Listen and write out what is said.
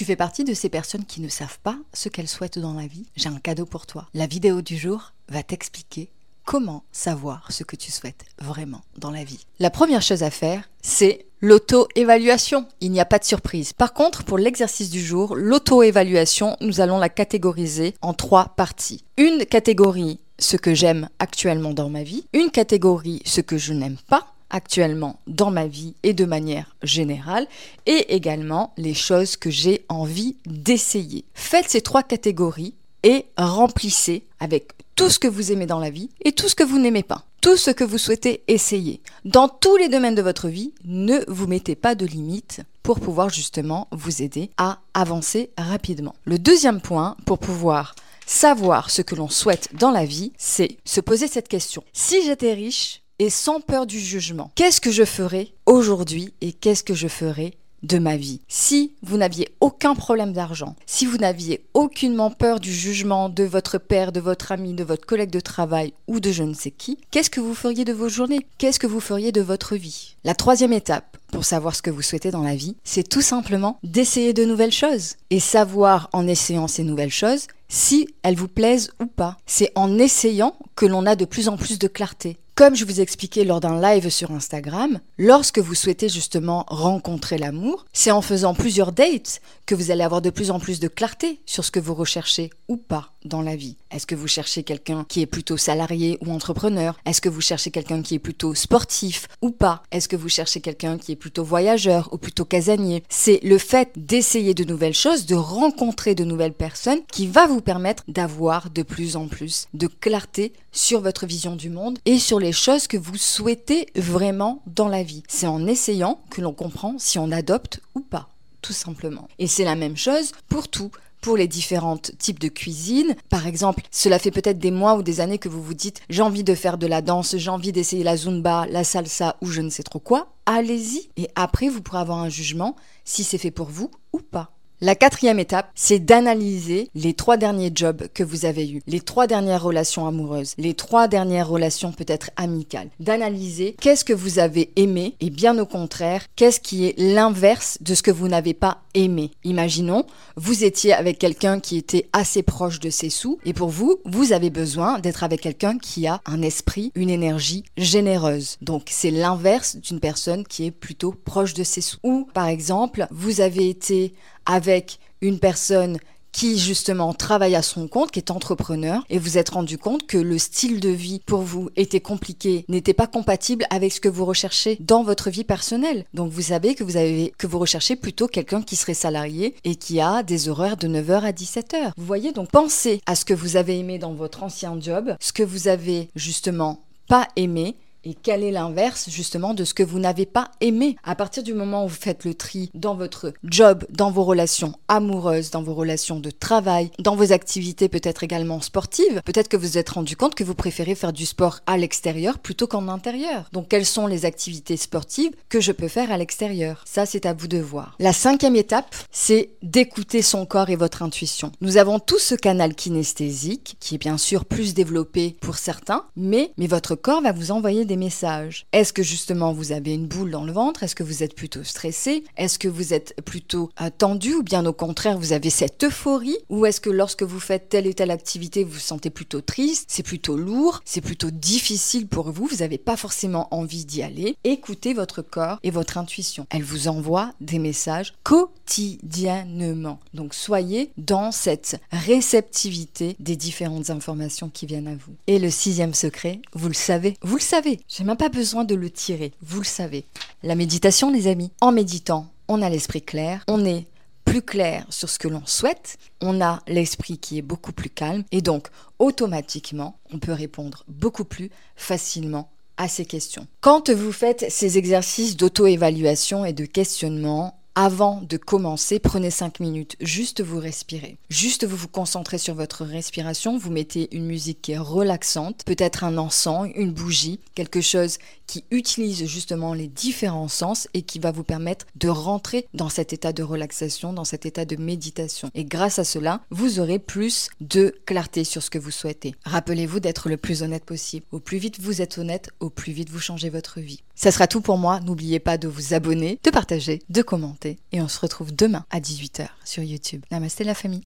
Tu fais partie de ces personnes qui ne savent pas ce qu'elles souhaitent dans la vie J'ai un cadeau pour toi. La vidéo du jour va t'expliquer comment savoir ce que tu souhaites vraiment dans la vie. La première chose à faire, c'est l'auto-évaluation. Il n'y a pas de surprise. Par contre, pour l'exercice du jour, l'auto-évaluation, nous allons la catégoriser en trois parties. Une catégorie, ce que j'aime actuellement dans ma vie. Une catégorie, ce que je n'aime pas actuellement dans ma vie et de manière générale, et également les choses que j'ai envie d'essayer. Faites ces trois catégories et remplissez avec tout ce que vous aimez dans la vie et tout ce que vous n'aimez pas. Tout ce que vous souhaitez essayer. Dans tous les domaines de votre vie, ne vous mettez pas de limites pour pouvoir justement vous aider à avancer rapidement. Le deuxième point, pour pouvoir savoir ce que l'on souhaite dans la vie, c'est se poser cette question. Si j'étais riche, et sans peur du jugement. Qu'est-ce que je ferais aujourd'hui et qu'est-ce que je ferais de ma vie? Si vous n'aviez aucun problème d'argent, si vous n'aviez aucunement peur du jugement de votre père, de votre ami, de votre collègue de travail ou de je ne sais qui, qu'est-ce que vous feriez de vos journées? Qu'est-ce que vous feriez de votre vie? La troisième étape pour savoir ce que vous souhaitez dans la vie, c'est tout simplement d'essayer de nouvelles choses et savoir en essayant ces nouvelles choses si elles vous plaisent ou pas. C'est en essayant que l'on a de plus en plus de clarté. Comme je vous expliquais lors d'un live sur Instagram, lorsque vous souhaitez justement rencontrer l'amour, c'est en faisant plusieurs dates que vous allez avoir de plus en plus de clarté sur ce que vous recherchez ou pas dans la vie. Est-ce que vous cherchez quelqu'un qui est plutôt salarié ou entrepreneur? Est-ce que vous cherchez quelqu'un qui est plutôt sportif ou pas? Est-ce que vous cherchez quelqu'un qui est plutôt voyageur ou plutôt casanier? C'est le fait d'essayer de nouvelles choses, de rencontrer de nouvelles personnes qui va vous permettre d'avoir de plus en plus de clarté sur votre vision du monde et sur les choses que vous souhaitez vraiment dans la vie. C'est en essayant que l'on comprend si on adopte ou pas, tout simplement. Et c'est la même chose pour tout pour les différents types de cuisine. Par exemple, cela fait peut-être des mois ou des années que vous vous dites j'ai envie de faire de la danse, j'ai envie d'essayer la zumba, la salsa ou je ne sais trop quoi. Allez-y et après vous pourrez avoir un jugement si c'est fait pour vous ou pas. La quatrième étape, c'est d'analyser les trois derniers jobs que vous avez eus, les trois dernières relations amoureuses, les trois dernières relations peut-être amicales. D'analyser qu'est-ce que vous avez aimé et bien au contraire, qu'est-ce qui est l'inverse de ce que vous n'avez pas aimé. Imaginons, vous étiez avec quelqu'un qui était assez proche de ses sous et pour vous, vous avez besoin d'être avec quelqu'un qui a un esprit, une énergie généreuse. Donc c'est l'inverse d'une personne qui est plutôt proche de ses sous. Ou par exemple, vous avez été avec une personne qui justement travaille à son compte, qui est entrepreneur, et vous êtes rendu compte que le style de vie pour vous était compliqué, n'était pas compatible avec ce que vous recherchez dans votre vie personnelle. Donc vous savez que vous avez que vous recherchez plutôt quelqu'un qui serait salarié et qui a des horaires de 9h à 17h. Vous voyez donc pensez à ce que vous avez aimé dans votre ancien job, ce que vous avez justement pas aimé et quel est l'inverse justement de ce que vous n'avez pas aimé À partir du moment où vous faites le tri dans votre job, dans vos relations amoureuses, dans vos relations de travail, dans vos activités peut-être également sportives, peut-être que vous vous êtes rendu compte que vous préférez faire du sport à l'extérieur plutôt qu'en intérieur. Donc quelles sont les activités sportives que je peux faire à l'extérieur? Ça c'est à vous de voir. La cinquième étape, c'est d'écouter son corps et votre intuition. Nous avons tous ce canal kinesthésique qui est bien sûr plus développé pour certains, mais, mais votre corps va vous envoyer messages. Est-ce que justement vous avez une boule dans le ventre? Est-ce que vous êtes plutôt stressé? Est-ce que vous êtes plutôt tendu ou bien au contraire vous avez cette euphorie? Ou est-ce que lorsque vous faites telle et telle activité vous vous sentez plutôt triste C'est plutôt lourd C'est plutôt difficile pour vous Vous n'avez pas forcément envie d'y aller? Écoutez votre corps et votre intuition. Elle vous envoie des messages quotidiennement. Donc soyez dans cette réceptivité des différentes informations qui viennent à vous. Et le sixième secret, vous le savez, vous le savez, j'ai même pas besoin de le tirer, vous le savez. La méditation, les amis. En méditant, on a l'esprit clair, on est plus clair sur ce que l'on souhaite, on a l'esprit qui est beaucoup plus calme et donc automatiquement, on peut répondre beaucoup plus facilement à ces questions. Quand vous faites ces exercices d'auto-évaluation et de questionnement, avant de commencer, prenez 5 minutes, juste vous respirer. Juste vous vous concentrez sur votre respiration, vous mettez une musique qui est relaxante, peut-être un encens, une bougie, quelque chose qui utilise justement les différents sens et qui va vous permettre de rentrer dans cet état de relaxation, dans cet état de méditation. Et grâce à cela, vous aurez plus de clarté sur ce que vous souhaitez. Rappelez-vous d'être le plus honnête possible. Au plus vite vous êtes honnête, au plus vite vous changez votre vie. Ça sera tout pour moi. N'oubliez pas de vous abonner, de partager, de commenter. Et on se retrouve demain à 18h sur YouTube. Namasté la famille.